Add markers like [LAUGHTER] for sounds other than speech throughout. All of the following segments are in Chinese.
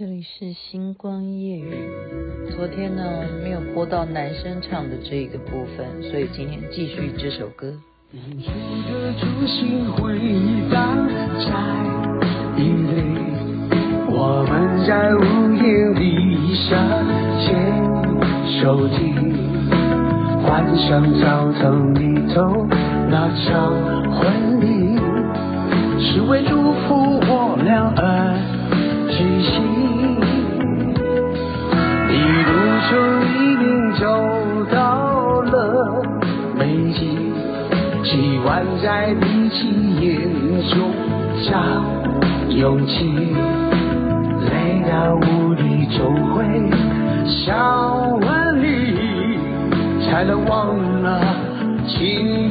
这里是星光夜语。昨天呢，没有播到男生唱的这个部分，所以今天继续这首歌。远处的烛星回荡在雨里，我们在屋檐底下牵手听，幻想澡堂里头那场婚礼，是为祝福我俩而。举行，一路中一定走到了美景，希望在彼此眼中找勇气，累到无力总会想问你，才能忘了情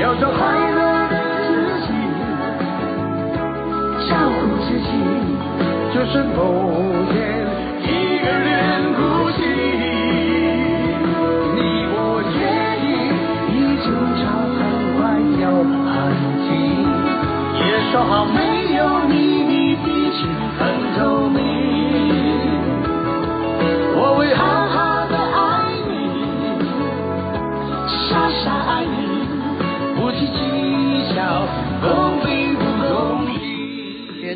要做快乐的自己，照顾自己，就是梦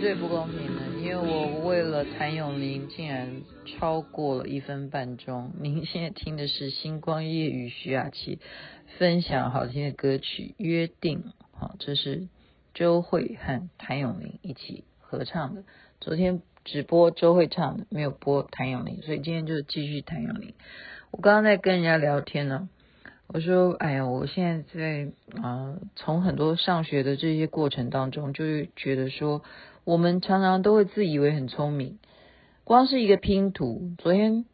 对不公平的，因为我为了谭咏麟竟然超过了一分半钟。您现在听的是星光夜雨徐雅琪分享好听的歌曲《约定》，好，这是。周蕙和谭咏麟一起合唱的，昨天只播周蕙唱的，没有播谭咏麟，所以今天就继续谭咏麟。我刚刚在跟人家聊天呢，我说：“哎呀，我现在在啊、从很多上学的这些过程当中，就是觉得说，我们常常都会自以为很聪明，光是一个拼图，昨天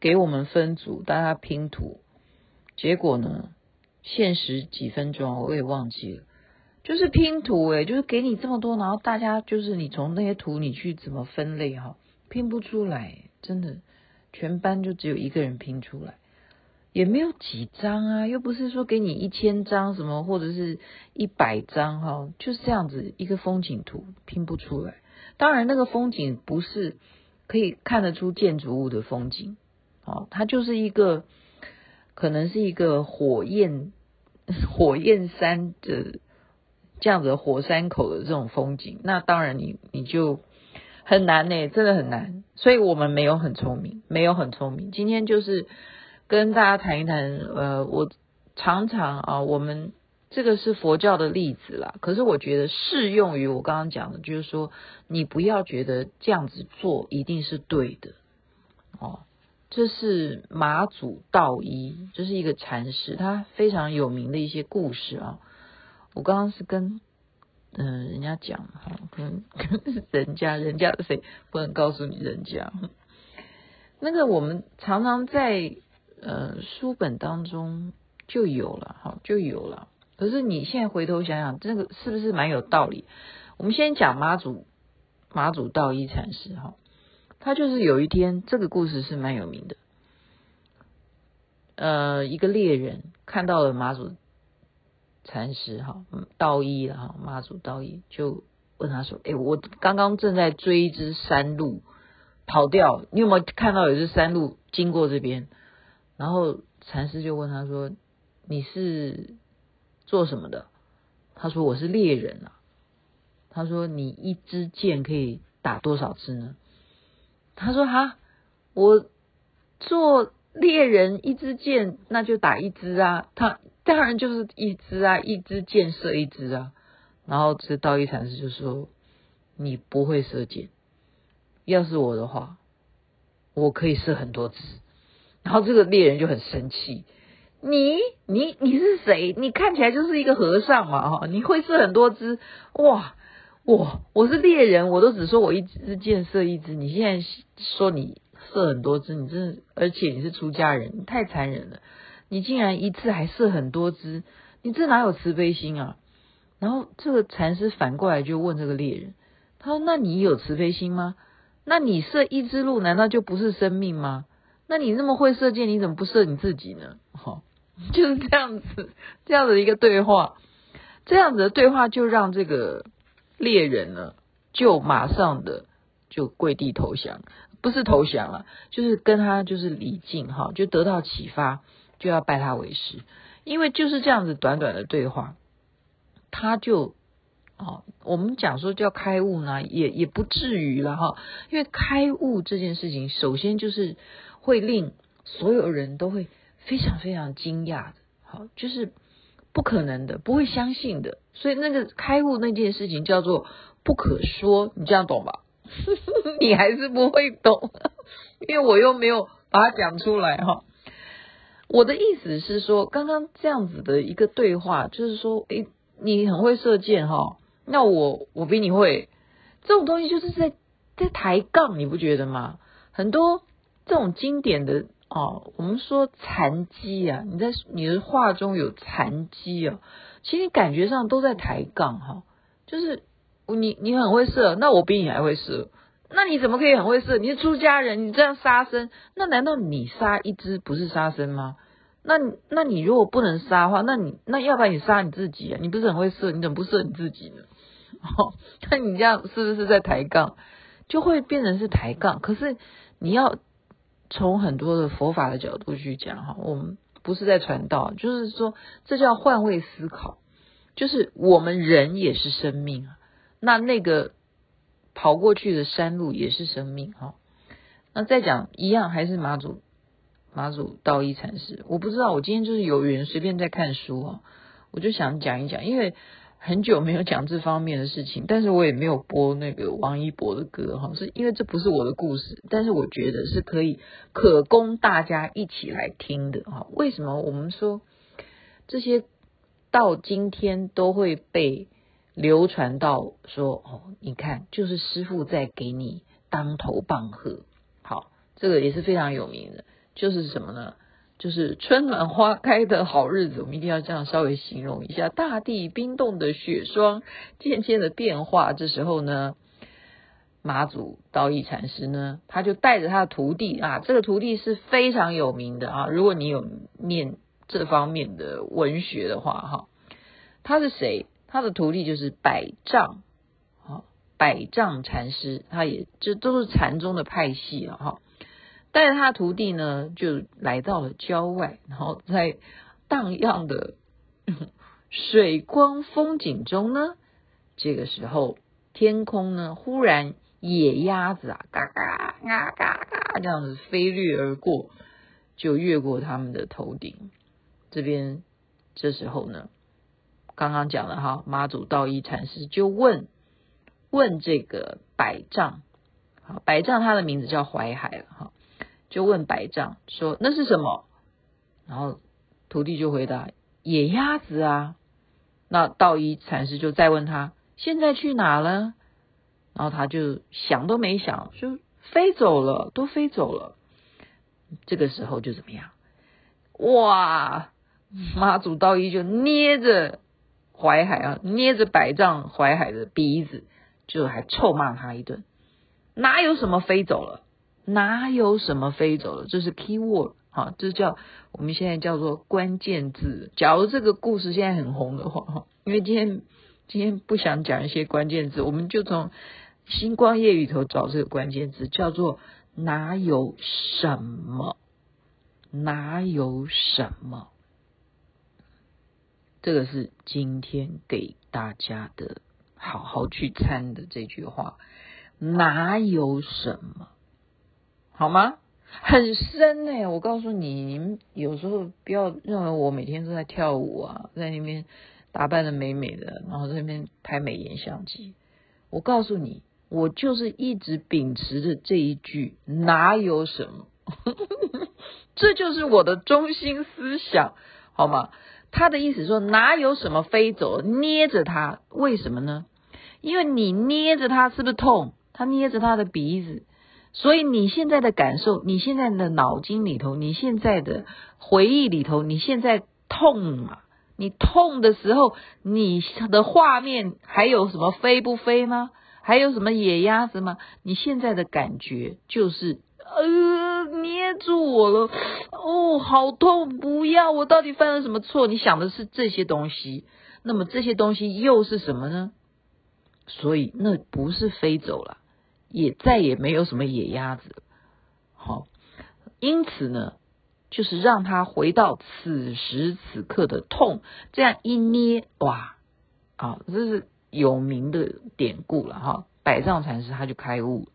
给我们分组，大家拼图，结果呢，限时几分钟，我也忘记了。”就是拼图诶，就是给你这么多，然后大家就是你从那些图你去怎么分类哈，拼不出来，真的，全班就只有一个人拼出来，也没有几张啊，又不是说给你一千张什么或者是一百张哈，就是这样子一个风景图拼不出来。当然那个风景不是可以看得出建筑物的风景，哦，它就是一个可能是一个火焰火焰山的。这样子火山口的这种风景，那当然你你就很难呢，真的很难。所以我们没有很聪明，没有很聪明。今天就是跟大家谈一谈，呃，我常常啊，我们这个是佛教的例子啦，可是我觉得适用于我刚刚讲的，就是说你不要觉得这样子做一定是对的哦。这是马祖道一，这是一个禅师，他非常有名的一些故事啊。我刚刚是跟嗯、人家讲哈，跟跟人家 [LAUGHS] 人家谁不能告诉你人家。那个我们常常在呃书本当中就有了哈，就有了。可是你现在回头想想，这个是不是蛮有道理？我们先讲马祖马祖道一禅师哈，他就是有一天这个故事是蛮有名的。呃，一个猎人看到了马祖。禅师哈，道一哈，妈祖道一就问他说：“哎，我刚刚正在追一只山鹿，跑掉，你有没有看到有只山鹿经过这边？”然后禅师就问他说：“你是做什么的？”他说：“我是猎人啊。”他说：“你一支箭可以打多少只呢？”他说：“哈，我做猎人，一支箭那就打一只啊。”他。当然就是一支啊，一支箭射一支啊。然后这道一禅师就说：“你不会射箭，要是我的话，我可以射很多支。”然后这个猎人就很生气：“你你你是谁？你看起来就是一个和尚嘛，哈！你会射很多支？哇，我我是猎人，我都只说我一支箭射一支。你现在说你射很多支，你真的，而且你是出家人，你太残忍了。”你竟然一次还射很多只，你这哪有慈悲心啊？然后这个禅师反过来就问这个猎人：“他说：“那你有慈悲心吗？那你射一只鹿，难道就不是生命吗？那你那么会射箭，你怎么不射你自己呢？” [LAUGHS] 哈，[LAUGHS] 就是这样子，这样子的一个对话，这样子的对话就让这个猎人呢，就马上的就跪地投降，不是投降啊，就是跟他就是礼敬哈，就得到启发，就要拜他为师，因为就是这样子短短的对话，他就。哦，我们讲说叫开悟呢，也也不至于了哈。因为开悟这件事情，首先就是会令所有人都会非常非常惊讶的，好，就是不可能的，不会相信的。所以那个开悟那件事情叫做不可说，你这样懂吧？[LAUGHS] 你还是不会懂，因为我又没有把它讲出来哈。我的意思是说，刚刚这样子的一个对话，就是说，诶，你很会射箭哈。那我我比你会，这种东西就是在在抬杠，你不觉得吗？很多这种经典的哦，我们说禅机啊，你在你的话中有禅机啊，其实你感觉上都在抬杠哈，就是你你很会射，那我比你还会射，那你怎么可以很会射？你是出家人，你这样杀生，那难道你杀一只不是杀生吗？那那你如果不能杀的话，那你那要不然你杀你自己啊？你不是很会射，你怎么不射你自己呢？哦，[LAUGHS] 那你这样是不是在抬杠？就会变成是抬杠。可是你要从很多的佛法的角度去讲哈，我们不是在传道，就是说这叫换位思考，就是我们人也是生命。那那个跑过去的山路也是生命哈。那再讲一样，还是马祖马祖道一禅师，我不知道，我今天就是有缘随便在看书啊，我就想讲一讲，因为。很久没有讲这方面的事情，但是我也没有播那个王一博的歌哈，是因为这不是我的故事，但是我觉得是可以可供大家一起来听的哈。为什么我们说这些到今天都会被流传到说哦？你看，就是师傅在给你当头棒喝，好，这个也是非常有名的，就是什么呢？就是春暖花开的好日子，我们一定要这样稍微形容一下。大地冰冻的雪霜渐渐的变化，这时候呢，马祖道一禅师呢，他就带着他的徒弟啊，这个徒弟是非常有名的啊。如果你有念这方面的文学的话，哈，他是谁？他的徒弟就是百丈啊，百丈禅师，他也这都是禅宗的派系啊，哈。带着他徒弟呢，就来到了郊外，然后在荡漾的 [LAUGHS] 水光风景中呢，这个时候天空呢，忽然野鸭子啊，嘎嘎嘎嘎嘎这样子飞掠而过，就越过他们的头顶。这边这时候呢，刚刚讲了哈，妈祖道一禅师就问问这个百丈，好，百丈他的名字叫淮海了哈。就问百丈说：“那是什么？”然后徒弟就回答：“野鸭子啊。”那道一禅师就再问他：“现在去哪了？”然后他就想都没想，就飞走了，都飞走了。这个时候就怎么样？哇！马祖道一就捏着淮海啊，捏着百丈淮海的鼻子，就还臭骂他一顿：“哪有什么飞走了？”哪有什么飞走了？这是 key word 哈，这叫我们现在叫做关键字。假如这个故事现在很红的话哈，因为今天今天不想讲一些关键字，我们就从星光夜语里头找这个关键字，叫做哪有什么？哪有什么？这个是今天给大家的好好去参的这句话，哪有什么？好吗？很深呢、我告诉你，你们有时候不要认为我每天都在跳舞啊，在那边打扮的美美的，然后在那边拍美颜相机。我告诉你，我就是一直秉持着这一句，哪有什么？[LAUGHS] 这就是我的中心思想，好吗？他的意思说，哪有什么飞走，捏着它，为什么呢？因为你捏着它，是不是痛？他捏着他的鼻子。所以你现在的感受，你现在的脑筋里头，你现在的回忆里头，你现在痛嘛？你痛的时候，你的画面还有什么飞不飞吗？还有什么野鸭子吗？你现在的感觉就是，呃，捏住我了，哦，好痛，不要，我到底犯了什么错？你想的是这些东西，那么这些东西又是什么呢？所以那不是飞走了，也再也没有什么野鸭子。好，因此呢，就是让他回到此时此刻的痛，这样一捏，哇，啊，这是。有名的典故了哈，百丈禅师他就开悟，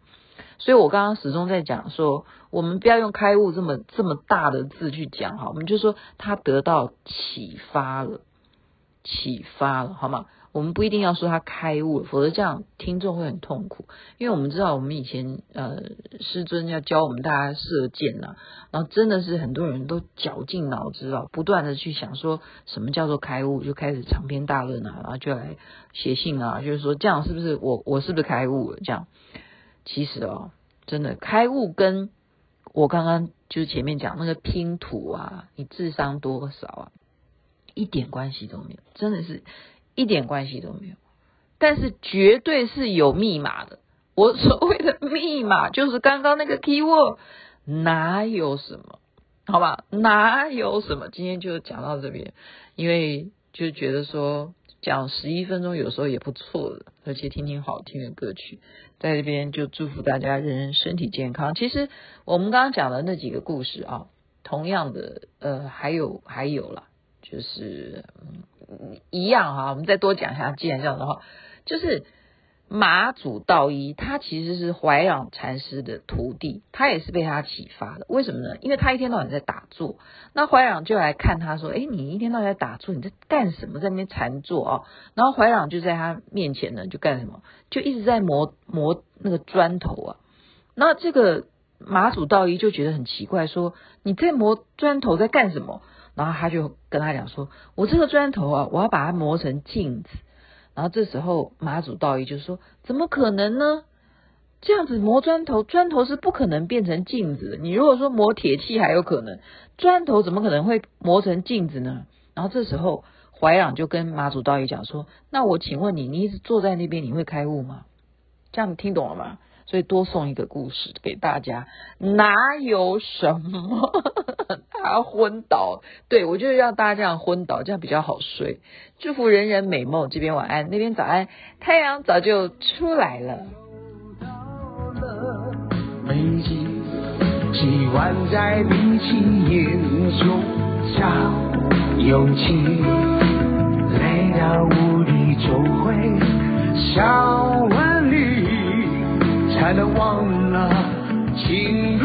所以我刚刚始终在讲说，我们不要用开悟这么这么大的字去讲哈，我们就说他得到启发了，启发了好吗？我们不一定要说他开悟，否则这样听众会很痛苦。因为我们知道，我们以前呃师尊要教我们大家射箭呐，然后真的是很多人都绞尽脑汁啊，不断的去想说什么叫做开悟，就开始长篇大论啊，然后就来写信啊，就是说这样是不是我我是不是开悟了？这样其实哦，真的开悟跟我刚刚就是前面讲那个拼图啊，你智商多少啊，一点关系都没有，真的是。一点关系都没有，但是绝对是有密码的。我所谓的密码就是刚刚那个 keyword，哪有什么？好吧，哪有什么？今天就讲到这边，因为就觉得说讲十一分钟有时候也不错的，而且听听好听的歌曲，在这边就祝福大家人人身体健康。其实我们刚刚讲的那几个故事啊，同样的呃，还有还有啦，就是。嗯一样哈，我们再多讲一下。既然这样的话，就是马祖道一，他其实是怀让禅师的徒弟，他也是被他启发的。为什么呢？因为他一天到晚在打坐，那怀让就来看他说：“哎，你一天到晚在打坐，你在干什么？在那边禅坐啊？”然后怀让就在他面前呢，就干什么？就一直在磨磨那个砖头啊。那这个马祖道一就觉得很奇怪，说：“你在磨砖头在干什么？”然后他就跟他讲说：“我这个砖头啊，我要把它磨成镜子。”然后这时候马祖道一就说：“怎么可能呢？这样子磨砖头，砖头是不可能变成镜子的。你如果说磨铁器还有可能，砖头怎么可能会磨成镜子呢？”然后这时候怀朗就跟马祖道一讲说：“那我请问你，你一直坐在那边，你会开悟吗？”这样你听懂了吗？所以多送一个故事给大家，哪有什么 [LAUGHS] 他昏倒？对，我就是让大家这样昏倒，这样比较好睡。祝福人人美梦，这边晚安，那边早安，太阳早就出来了。北京，希望在闭起眼中找勇气，累到无力总会想万里。才能忘了情